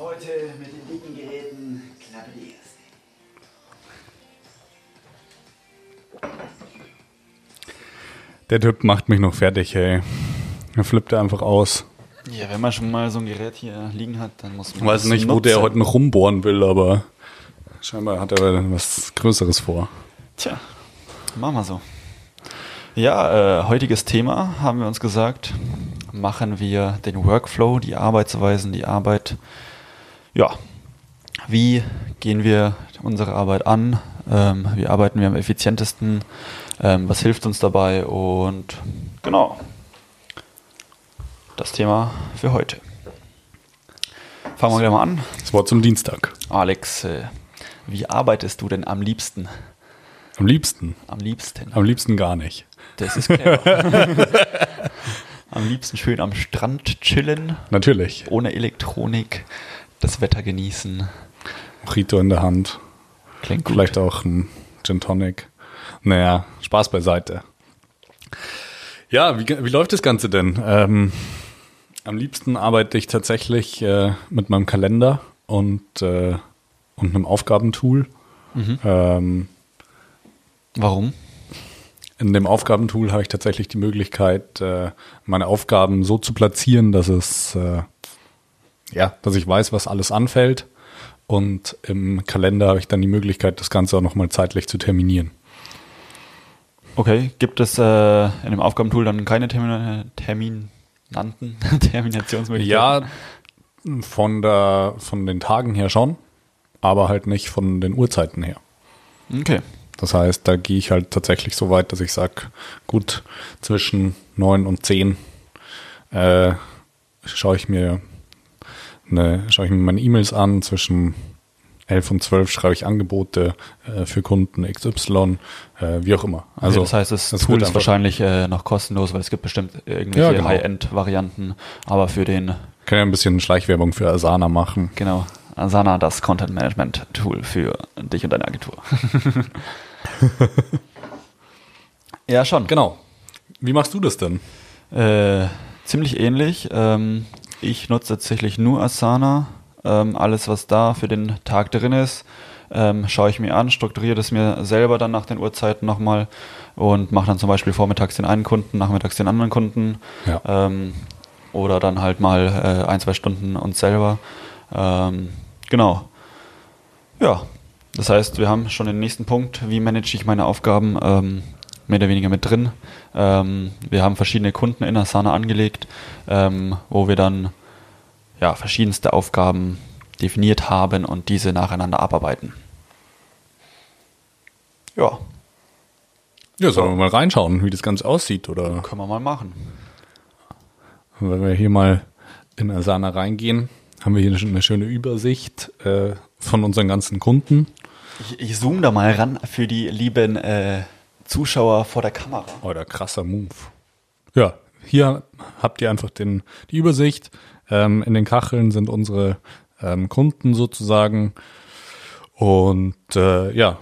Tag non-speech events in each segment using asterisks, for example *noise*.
heute mit den dicken Geräten Klappe die erste. Der Typ macht mich noch fertig, ey. Er flippt einfach aus. Ja, wenn man schon mal so ein Gerät hier liegen hat, dann muss man. Ich weiß nicht, wo nutzen. der heute noch rumbohren will, aber scheinbar hat er was Größeres vor. Tja, machen wir so. Ja, äh, heutiges Thema haben wir uns gesagt, machen wir den Workflow, die Arbeitsweisen, die Arbeit. Ja, wie gehen wir unsere Arbeit an? Ähm, wie arbeiten wir am effizientesten? Ähm, was hilft uns dabei? Und genau, das Thema für heute. Fangen wir gleich mal an. Das Wort zum Dienstag. Alex, äh, wie arbeitest du denn am liebsten? Am liebsten. Am liebsten. Am liebsten gar nicht. Das ist clever. *laughs* am liebsten schön am Strand chillen, Natürlich. ohne Elektronik, das Wetter genießen. Mojito in der Hand. Klingt gut. Vielleicht auch ein Gin Tonic. Naja, Spaß beiseite. Ja, wie, wie läuft das Ganze denn? Ähm, am liebsten arbeite ich tatsächlich äh, mit meinem Kalender und, äh, und einem Aufgabentool. Ähm, Warum? in dem Aufgabentool habe ich tatsächlich die Möglichkeit, äh, meine Aufgaben so zu platzieren, dass es äh, ja, dass ich weiß, was alles anfällt. Und im Kalender habe ich dann die Möglichkeit, das Ganze auch nochmal zeitlich zu terminieren. Okay, gibt es äh, in dem Aufgabentool dann keine Termin Terminanten, *laughs* Terminationsmöglichkeiten? Ja, von, der, von den Tagen her schon, aber halt nicht von den Uhrzeiten her. Okay. Das heißt, da gehe ich halt tatsächlich so weit, dass ich sage, gut, zwischen neun und zehn äh, schaue ich mir eine, schaue ich mir meine E-Mails an, zwischen 11 und 12 schreibe ich Angebote äh, für Kunden XY, äh, wie auch immer. Also das heißt, das, es Tool ist wahrscheinlich äh, noch kostenlos, weil es gibt bestimmt irgendwelche Ja, genau. High-End-Varianten, aber für den, Kann ja ein bisschen Schleichwerbung für Asana machen. genau, Asana, das Content-Management-Tool für dich und deine Agentur. *laughs* ja, schon. Genau. Wie machst du das denn? Äh, ziemlich ähnlich. Ähm, ich nutze tatsächlich nur Asana. Ähm, alles, was da für den Tag drin ist, ähm, schaue ich mir an, strukturiere das mir selber dann nach den Uhrzeiten nochmal und mache dann zum Beispiel vormittags den einen Kunden, nachmittags den anderen Kunden. Ja. Ähm, oder dann halt mal äh, ein, zwei Stunden uns selber. Ähm, genau. Ja, das heißt, wir haben schon den nächsten Punkt. Wie manage ich meine Aufgaben? Mehr oder weniger mit drin. Ähm, wir haben verschiedene Kunden in Asana angelegt, ähm, wo wir dann ja, verschiedenste Aufgaben definiert haben und diese nacheinander abarbeiten. Ja, Ja, sollen wir mal reinschauen, wie das Ganze aussieht? Oder können wir mal machen. wenn wir hier mal in Asana reingehen, haben wir hier eine schöne Übersicht äh, von unseren ganzen Kunden. Ich, ich zoome da mal ran für die lieben äh, Zuschauer vor der Kamera. Oder krasser Move. Ja, hier habt ihr einfach den, die Übersicht. Ähm, in den Kacheln sind unsere ähm, Kunden sozusagen. Und äh, ja,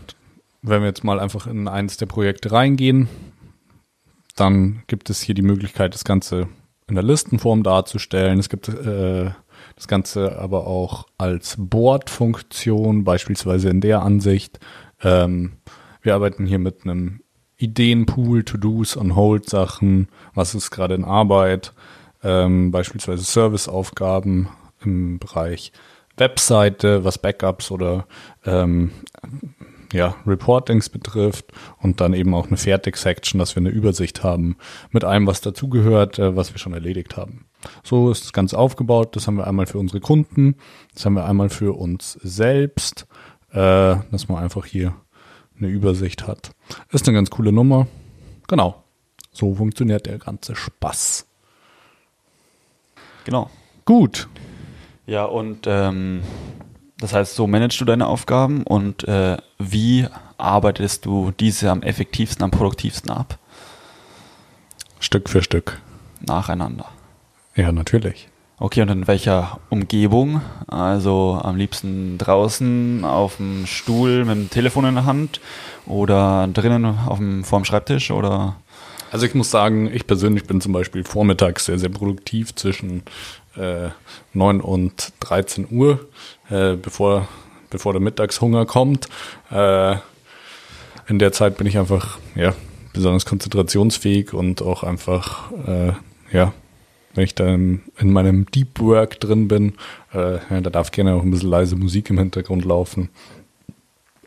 wenn wir jetzt mal einfach in eins der Projekte reingehen, dann gibt es hier die Möglichkeit, das Ganze in der Listenform darzustellen. Es gibt äh, das Ganze aber auch als Board-Funktion, beispielsweise in der Ansicht. Ähm, wir arbeiten hier mit einem Ideenpool, To-Dos, On-Hold-Sachen, was ist gerade in Arbeit, ähm, beispielsweise Serviceaufgaben im Bereich Webseite, was Backups oder ähm, ja, Reportings betrifft und dann eben auch eine Fertig-Section, dass wir eine Übersicht haben mit allem, was dazugehört, äh, was wir schon erledigt haben. So ist das Ganze aufgebaut. Das haben wir einmal für unsere Kunden, das haben wir einmal für uns selbst, äh, dass man einfach hier eine Übersicht hat. Ist eine ganz coole Nummer. Genau. So funktioniert der ganze Spaß. Genau. Gut. Ja, und ähm, das heißt, so managst du deine Aufgaben und äh, wie arbeitest du diese am effektivsten, am produktivsten ab? Stück für Stück. Nacheinander. Ja, natürlich. Okay, und in welcher Umgebung? Also am liebsten draußen auf dem Stuhl mit dem Telefon in der Hand oder drinnen auf dem, vorm Schreibtisch oder? Also ich muss sagen, ich persönlich bin zum Beispiel vormittags sehr, sehr produktiv zwischen äh, 9 und 13 Uhr, äh, bevor, bevor der Mittagshunger kommt. Äh, in der Zeit bin ich einfach, ja, besonders konzentrationsfähig und auch einfach, äh, ja, wenn ich da in, in meinem Deep Work drin bin, äh, ja, da darf gerne auch ein bisschen leise Musik im Hintergrund laufen.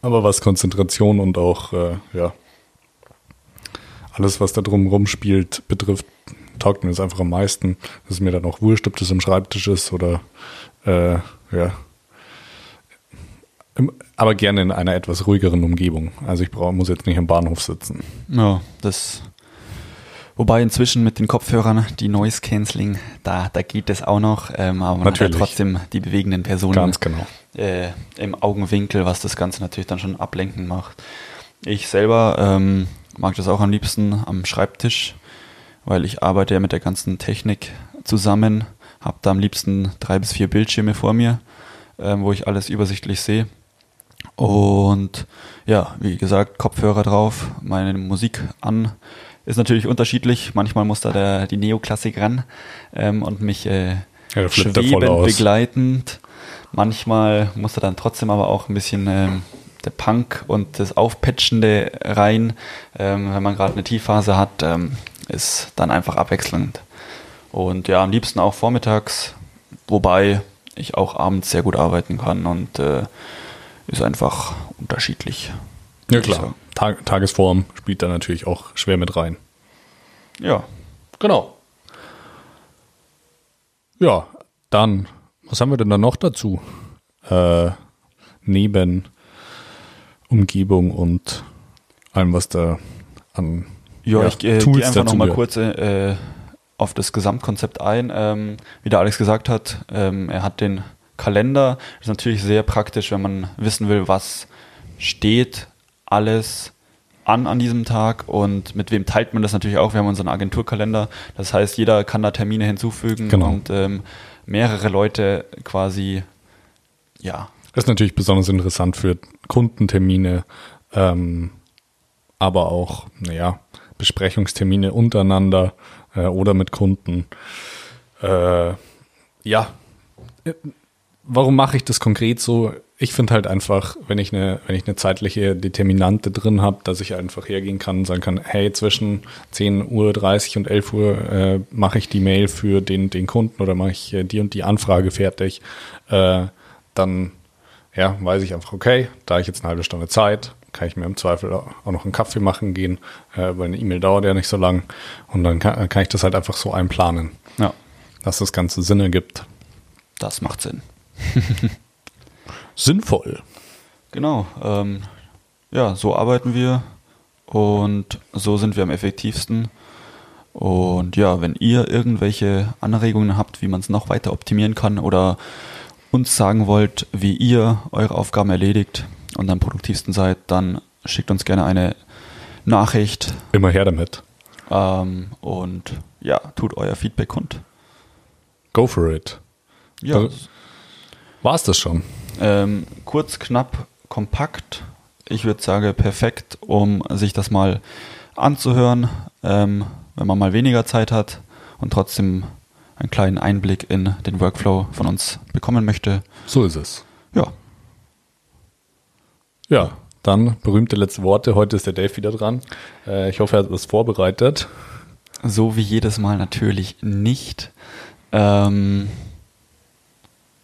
Aber was Konzentration und auch, äh, ja, alles, was da drum spielt, betrifft, taugt mir das einfach am meisten. Das ist mir dann auch wurscht, ob das am Schreibtisch ist oder, äh, ja, aber gerne in einer etwas ruhigeren Umgebung. Also ich brauch, muss jetzt nicht am Bahnhof sitzen. Ja, das. Wobei inzwischen mit den Kopfhörern die Noise Cancelling, da, da geht es auch noch, ähm, aber man natürlich. hat ja trotzdem die bewegenden Personen Ganz genau. äh, im Augenwinkel, was das Ganze natürlich dann schon ablenken macht. Ich selber ähm, mag das auch am liebsten am Schreibtisch, weil ich arbeite ja mit der ganzen Technik zusammen, habe da am liebsten drei bis vier Bildschirme vor mir, ähm, wo ich alles übersichtlich sehe und ja, wie gesagt, Kopfhörer drauf, meine Musik an. Ist natürlich unterschiedlich. Manchmal muss da der, die Neoklassik ran ähm, und mich äh, ja, schwebend begleitend. Manchmal muss da dann trotzdem aber auch ein bisschen ähm, der Punk und das Aufpatchende rein. Ähm, wenn man gerade eine Tiefphase hat, ähm, ist dann einfach abwechselnd. Und ja, am liebsten auch vormittags, wobei ich auch abends sehr gut arbeiten kann und äh, ist einfach unterschiedlich. Ja klar, Tag, Tagesform spielt da natürlich auch schwer mit rein. Ja. Genau. Ja, dann, was haben wir denn da noch dazu? Äh, neben Umgebung und allem, was da an ja, ja ich äh, gehe einfach nochmal kurz äh, auf das Gesamtkonzept ein. Ähm, wie der Alex gesagt hat, ähm, er hat den Kalender. Das ist natürlich sehr praktisch, wenn man wissen will, was steht alles an an diesem Tag und mit wem teilt man das natürlich auch. Wir haben unseren Agenturkalender. Das heißt, jeder kann da Termine hinzufügen genau. und ähm, mehrere Leute quasi, ja. Das ist natürlich besonders interessant für Kundentermine, ähm, aber auch, naja, Besprechungstermine untereinander äh, oder mit Kunden. Äh, ja, warum mache ich das konkret so? Ich finde halt einfach, wenn ich eine, wenn ich eine zeitliche Determinante drin habe, dass ich einfach hergehen kann und sagen kann, hey, zwischen 10.30 Uhr und 11 Uhr äh, mache ich die Mail für den, den Kunden oder mache ich äh, die und die Anfrage fertig, äh, dann ja, weiß ich einfach, okay, da ich jetzt eine halbe Stunde Zeit, kann ich mir im Zweifel auch noch einen Kaffee machen gehen, äh, weil eine E-Mail dauert ja nicht so lang und dann kann, kann ich das halt einfach so einplanen, ja. dass das Ganze Sinn ergibt. Das macht Sinn. *laughs* Sinnvoll. Genau. Ähm, ja, so arbeiten wir und so sind wir am effektivsten. Und ja, wenn ihr irgendwelche Anregungen habt, wie man es noch weiter optimieren kann oder uns sagen wollt, wie ihr eure Aufgaben erledigt und am produktivsten seid, dann schickt uns gerne eine Nachricht. Immer her damit. Ähm, und ja, tut euer Feedback kund. Go for it. Ja. War es das schon? Ähm, kurz, knapp, kompakt. Ich würde sagen, perfekt, um sich das mal anzuhören, ähm, wenn man mal weniger Zeit hat und trotzdem einen kleinen Einblick in den Workflow von uns bekommen möchte. So ist es. Ja. Ja, dann berühmte letzte Worte. Heute ist der Dave wieder dran. Äh, ich hoffe, er hat was vorbereitet. So wie jedes Mal natürlich nicht. Ähm,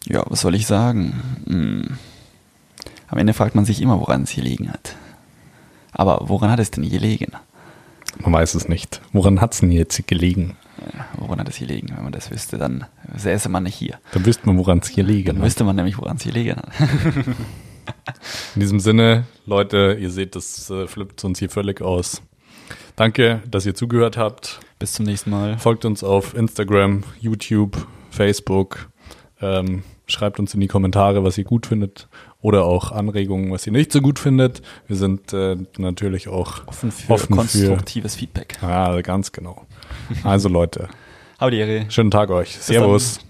ja, was soll ich sagen? Hm. Am Ende fragt man sich immer, woran es gelegen hat. Aber woran hat es denn gelegen? Man weiß es nicht. Woran hat es denn jetzt gelegen? Ja, woran hat es gelegen? Wenn man das wüsste, dann säße man nicht hier. Dann wüsste man, woran es gelegen hat. Dann wüsste man nämlich, woran es gelegen hat. *laughs* In diesem Sinne, Leute, ihr seht, das äh, flippt uns hier völlig aus. Danke, dass ihr zugehört habt. Bis zum nächsten Mal. Folgt uns auf Instagram, YouTube, Facebook. Ähm, Schreibt uns in die Kommentare, was ihr gut findet oder auch Anregungen, was ihr nicht so gut findet. Wir sind äh, natürlich auch offen für offen konstruktives für, Feedback. Ja, ganz genau. Also Leute. *laughs* Ehre. Schönen Tag euch. Servus.